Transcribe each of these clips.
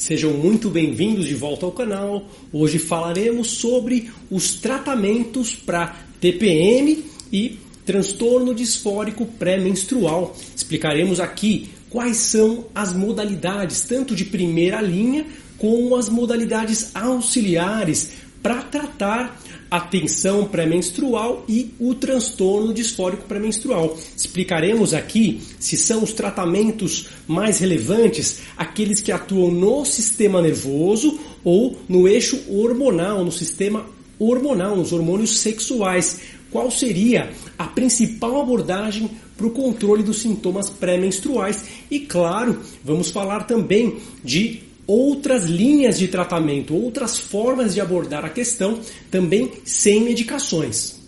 Sejam muito bem-vindos de volta ao canal. Hoje falaremos sobre os tratamentos para TPM e transtorno disfórico pré-menstrual. Explicaremos aqui quais são as modalidades, tanto de primeira linha como as modalidades auxiliares para tratar a tensão pré-menstrual e o transtorno disfórico pré-menstrual. Explicaremos aqui se são os tratamentos mais relevantes aqueles que atuam no sistema nervoso ou no eixo hormonal, no sistema hormonal, nos hormônios sexuais. Qual seria a principal abordagem para o controle dos sintomas pré-menstruais? E claro, vamos falar também de outras linhas de tratamento, outras formas de abordar a questão, também sem medicações.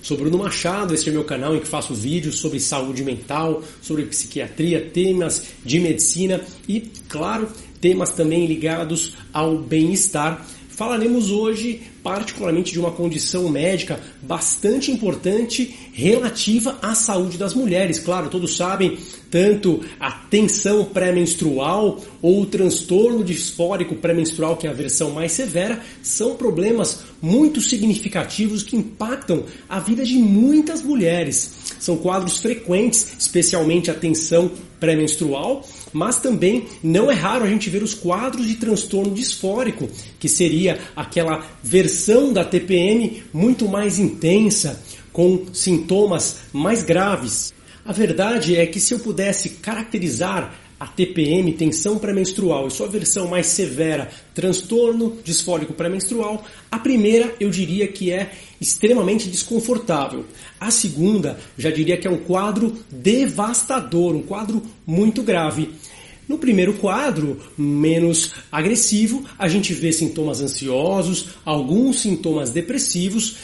Sou Bruno Machado, este é meu canal em que faço vídeos sobre saúde mental, sobre psiquiatria, temas de medicina e, claro, temas também ligados ao bem-estar. Falaremos hoje particularmente de uma condição médica bastante importante relativa à saúde das mulheres. Claro, todos sabem, tanto a tensão pré-menstrual ou o transtorno disfórico pré-menstrual, que é a versão mais severa, são problemas muito significativos que impactam a vida de muitas mulheres. São quadros frequentes, especialmente a tensão pré-menstrual, mas também não é raro a gente ver os quadros de transtorno disfórico, que seria aquela versão da TPM muito mais intensa, com sintomas mais graves. A verdade é que se eu pudesse caracterizar a TPM, tensão pré-menstrual, e sua versão mais severa, transtorno disfórico pré-menstrual, a primeira eu diria que é extremamente desconfortável. A segunda já diria que é um quadro devastador, um quadro muito grave. No primeiro quadro, menos agressivo, a gente vê sintomas ansiosos, alguns sintomas depressivos,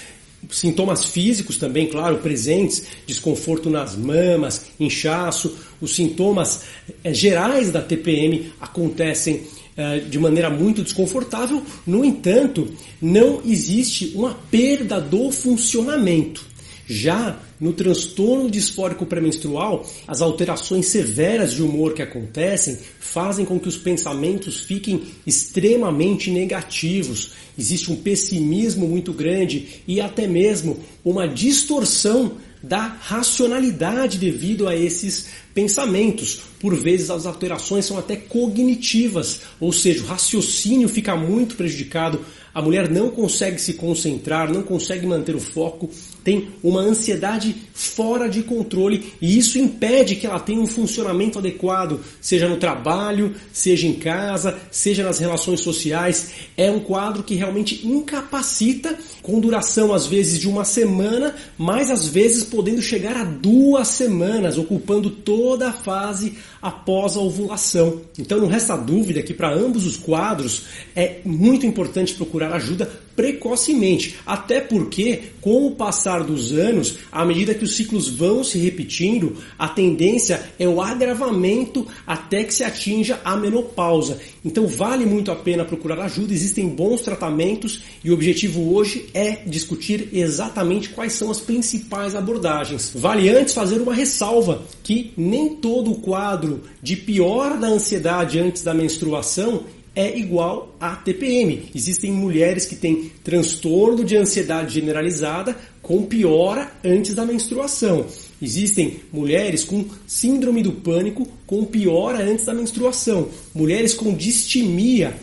sintomas físicos também, claro, presentes, desconforto nas mamas, inchaço, os sintomas é, gerais da TPM acontecem é, de maneira muito desconfortável, no entanto, não existe uma perda do funcionamento. Já no transtorno disfórico pré-menstrual, as alterações severas de humor que acontecem fazem com que os pensamentos fiquem extremamente negativos. Existe um pessimismo muito grande e até mesmo uma distorção da racionalidade devido a esses pensamentos. Por vezes as alterações são até cognitivas, ou seja, o raciocínio fica muito prejudicado, a mulher não consegue se concentrar, não consegue manter o foco, tem uma ansiedade fora de controle e isso impede que ela tenha um funcionamento adequado, seja no trabalho, seja em casa, seja nas relações sociais. É um quadro que realmente incapacita, com duração às vezes de uma semana, mas às vezes podendo chegar a duas semanas, ocupando toda a fase após a ovulação. Então não resta dúvida que para ambos os quadros é muito importante procurar ajuda precocemente, até porque com o passar dos anos, à medida que os ciclos vão se repetindo, a tendência é o agravamento até que se atinja a menopausa. Então vale muito a pena procurar ajuda, existem bons tratamentos e o objetivo hoje é discutir exatamente quais são as principais abordagens. Vale antes fazer uma ressalva que nem todo o quadro de pior da ansiedade antes da menstruação é igual a TPM. Existem mulheres que têm transtorno de ansiedade generalizada com piora antes da menstruação. Existem mulheres com síndrome do pânico com piora antes da menstruação. Mulheres com distimia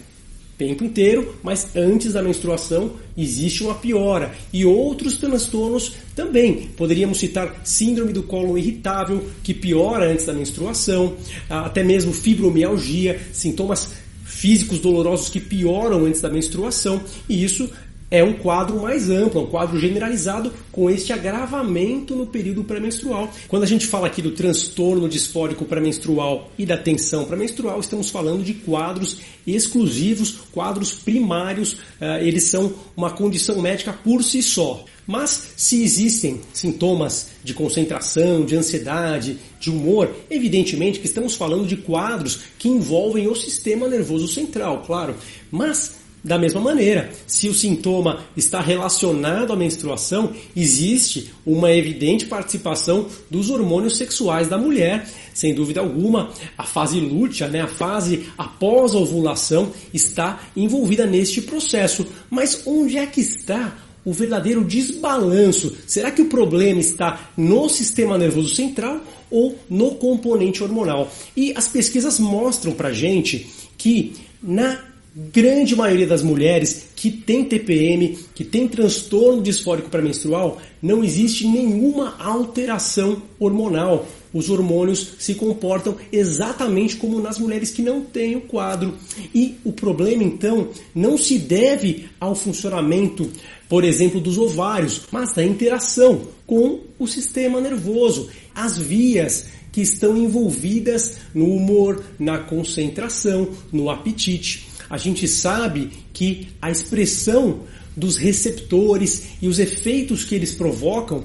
tempo inteiro, mas antes da menstruação existe uma piora. E outros transtornos também. Poderíamos citar síndrome do colo irritável, que piora antes da menstruação, até mesmo fibromialgia, sintomas físicos dolorosos que pioram antes da menstruação, e isso é um quadro mais amplo, um quadro generalizado com este agravamento no período pré-menstrual. Quando a gente fala aqui do transtorno disfórico pré-menstrual e da tensão pré-menstrual, estamos falando de quadros exclusivos, quadros primários, eh, eles são uma condição médica por si só. Mas se existem sintomas de concentração, de ansiedade, de humor, evidentemente que estamos falando de quadros que envolvem o sistema nervoso central, claro. Mas Da mesma maneira, se o sintoma está relacionado à menstruação, existe uma evidente participação dos hormônios sexuais da mulher. Sem dúvida alguma, a fase lútea, né, a fase após a ovulação, está envolvida neste processo. Mas onde é que está o verdadeiro desbalanço? Será que o problema está no sistema nervoso central ou no componente hormonal? E as pesquisas mostram para gente que na grande maioria das mulheres que tem TPM, que tem transtorno disfórico pré-menstrual, não existe nenhuma alteração hormonal. Os hormônios se comportam exatamente como nas mulheres que não têm o quadro. E o problema então não se deve ao funcionamento, por exemplo, dos ovários, mas da interação com o sistema nervoso, as vias que estão envolvidas no humor, na concentração, no apetite a gente sabe que a expressão dos receptores e os efeitos que eles provocam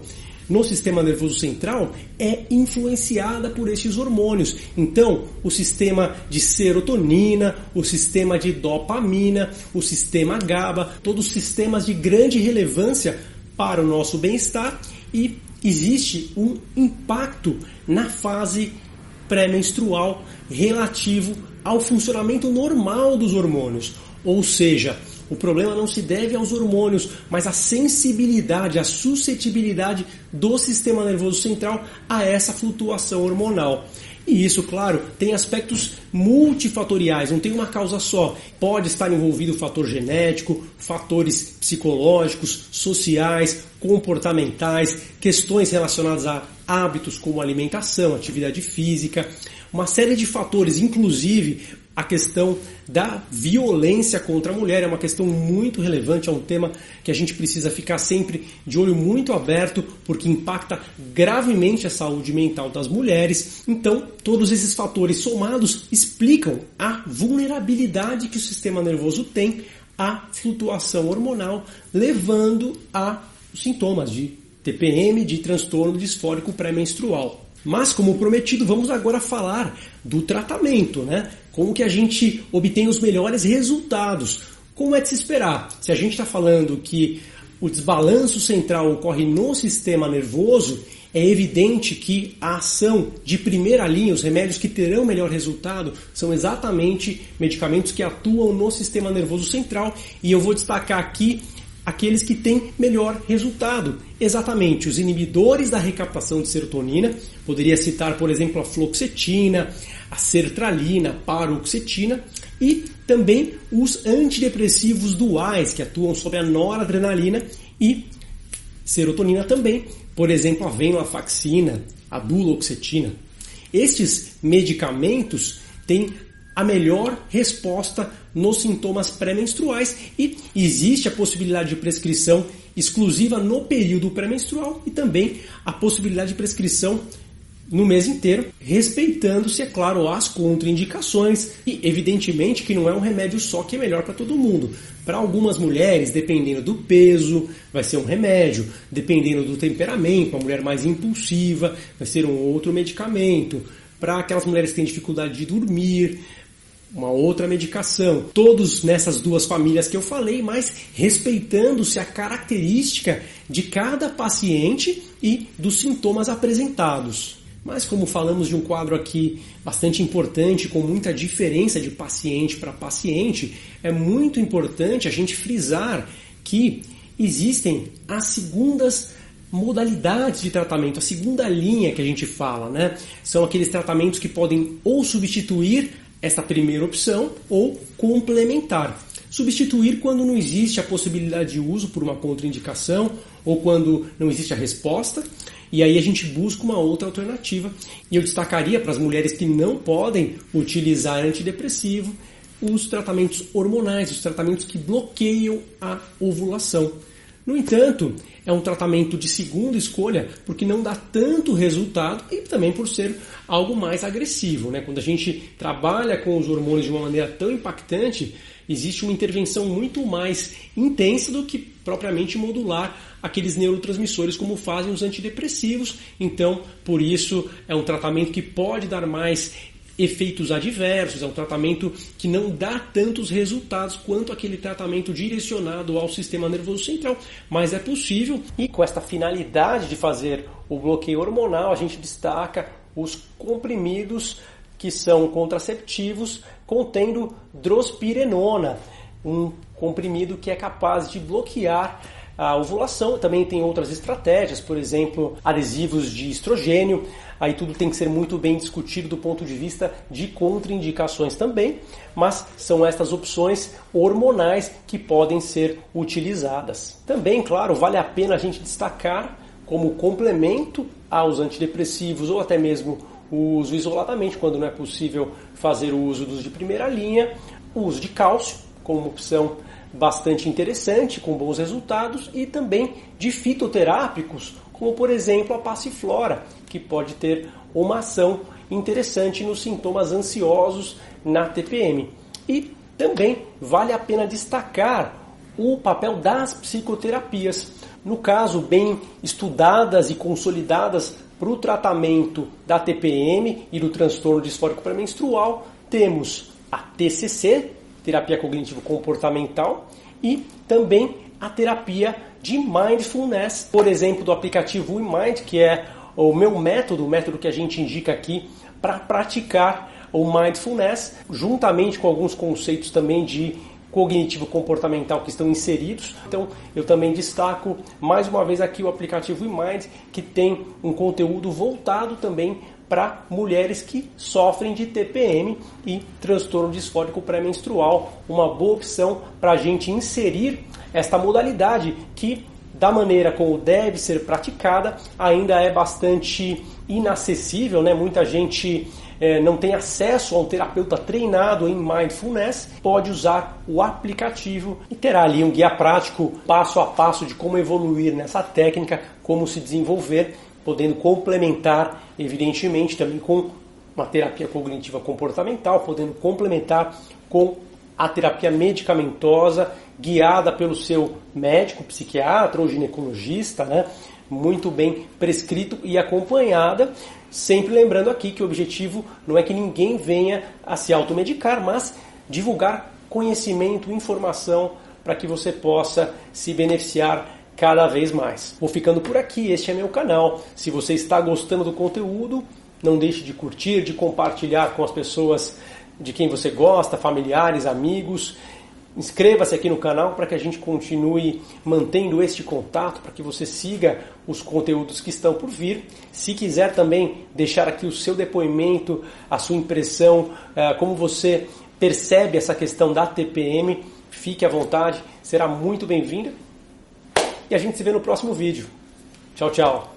no sistema nervoso central é influenciada por esses hormônios. Então, o sistema de serotonina, o sistema de dopamina, o sistema GABA, todos sistemas de grande relevância para o nosso bem-estar e existe um impacto na fase pré-menstrual relativo ao funcionamento normal dos hormônios. Ou seja, o problema não se deve aos hormônios, mas à sensibilidade, à suscetibilidade do sistema nervoso central a essa flutuação hormonal. E isso, claro, tem aspectos multifatoriais, não tem uma causa só. Pode estar envolvido o fator genético, fatores psicológicos, sociais, comportamentais, questões relacionadas a hábitos como alimentação, atividade física, uma série de fatores, inclusive a questão da violência contra a mulher é uma questão muito relevante, é um tema que a gente precisa ficar sempre de olho muito aberto, porque impacta gravemente a saúde mental das mulheres. Então, todos esses fatores somados explicam a vulnerabilidade que o sistema nervoso tem à flutuação hormonal, levando a sintomas de TPM, de transtorno disfórico pré-menstrual. Mas, como prometido, vamos agora falar do tratamento, né? Como que a gente obtém os melhores resultados. Como é de se esperar? Se a gente está falando que o desbalanço central ocorre no sistema nervoso, é evidente que a ação de primeira linha, os remédios que terão melhor resultado, são exatamente medicamentos que atuam no sistema nervoso central. E eu vou destacar aqui aqueles que têm melhor resultado. Exatamente, os inibidores da recaptação de serotonina, poderia citar, por exemplo, a fluoxetina, a sertralina, a paroxetina e também os antidepressivos duais, que atuam sobre a noradrenalina e serotonina também, por exemplo, a venlafaxina, a duloxetina. Estes medicamentos têm a melhor resposta nos sintomas pré-menstruais e existe a possibilidade de prescrição exclusiva no período pré-menstrual e também a possibilidade de prescrição no mês inteiro, respeitando-se, é claro, as contraindicações e, evidentemente, que não é um remédio só que é melhor para todo mundo. Para algumas mulheres, dependendo do peso, vai ser um remédio, dependendo do temperamento, uma mulher mais impulsiva, vai ser um outro medicamento. Para aquelas mulheres que têm dificuldade de dormir, uma outra medicação. Todos nessas duas famílias que eu falei, mas respeitando-se a característica de cada paciente e dos sintomas apresentados. Mas como falamos de um quadro aqui bastante importante, com muita diferença de paciente para paciente, é muito importante a gente frisar que existem as segundas modalidades de tratamento, a segunda linha que a gente fala, né? São aqueles tratamentos que podem ou substituir esta primeira opção ou complementar. Substituir quando não existe a possibilidade de uso por uma contraindicação ou quando não existe a resposta. E aí a gente busca uma outra alternativa. E eu destacaria para as mulheres que não podem utilizar antidepressivo os tratamentos hormonais, os tratamentos que bloqueiam a ovulação. No entanto, é um tratamento de segunda escolha porque não dá tanto resultado e também por ser algo mais agressivo. Né? Quando a gente trabalha com os hormônios de uma maneira tão impactante, existe uma intervenção muito mais intensa do que propriamente modular aqueles neurotransmissores como fazem os antidepressivos. Então, por isso, é um tratamento que pode dar mais efeitos adversos, é um tratamento que não dá tantos resultados quanto aquele tratamento direcionado ao sistema nervoso central, mas é possível. E com esta finalidade de fazer o bloqueio hormonal, a gente destaca os comprimidos que são contraceptivos contendo drospirenona, um comprimido que é capaz de bloquear a ovulação. Também tem outras estratégias, por exemplo, adesivos de estrogênio. Aí tudo tem que ser muito bem discutido do ponto de vista de contraindicações também, mas são estas opções hormonais que podem ser utilizadas. Também, claro, vale a pena a gente destacar como complemento aos antidepressivos ou até mesmo o uso isoladamente, quando não é possível fazer o uso dos de primeira linha, o uso de cálcio como opção bastante interessante, com bons resultados, e também de fitoterápicos, como por exemplo a passiflora, que pode ter uma ação interessante nos sintomas ansiosos na TPM. E também vale a pena destacar o papel das psicoterapias. No caso, bem estudadas e consolidadas para o tratamento da TPM e do transtorno disfórico pré-menstrual, temos a TCC, terapia cognitivo-comportamental, e também a terapia de mindfulness, por exemplo, do aplicativo WeMind, que é o meu método, o método que a gente indica aqui para praticar o mindfulness, juntamente com alguns conceitos também de cognitivo comportamental que estão inseridos. Então, eu também destaco mais uma vez aqui o aplicativo WeMind, que tem um conteúdo voltado também para mulheres que sofrem de TPM e transtorno disfórico pré-menstrual. Uma boa opção para a gente inserir esta modalidade que, da maneira como deve ser praticada, ainda é bastante inacessível. Né? Muita gente é, não tem acesso a um terapeuta treinado em mindfulness, pode usar o aplicativo e terá ali um guia prático passo a passo de como evoluir nessa técnica, como se desenvolver podendo complementar, evidentemente, também com uma terapia cognitiva comportamental, podendo complementar com a terapia medicamentosa guiada pelo seu médico, psiquiatra ou ginecologista, né? muito bem prescrito e acompanhada, sempre lembrando aqui que o objetivo não é que ninguém venha a se automedicar, mas divulgar conhecimento, informação para que você possa se beneficiar cada vez mais. Vou ficando por aqui, este é meu canal. Se você está gostando do conteúdo, não deixe de curtir, de compartilhar com as pessoas de quem você gosta, familiares, amigos. Inscreva-se aqui no canal para que a gente continue mantendo este contato, para que você siga os conteúdos que estão por vir. Se quiser também deixar aqui o seu depoimento, a sua impressão, eh, como você percebe essa questão da TPM, fique à vontade, será muito bem-vindo e a gente se vê no próximo vídeo. Tchau, tchau.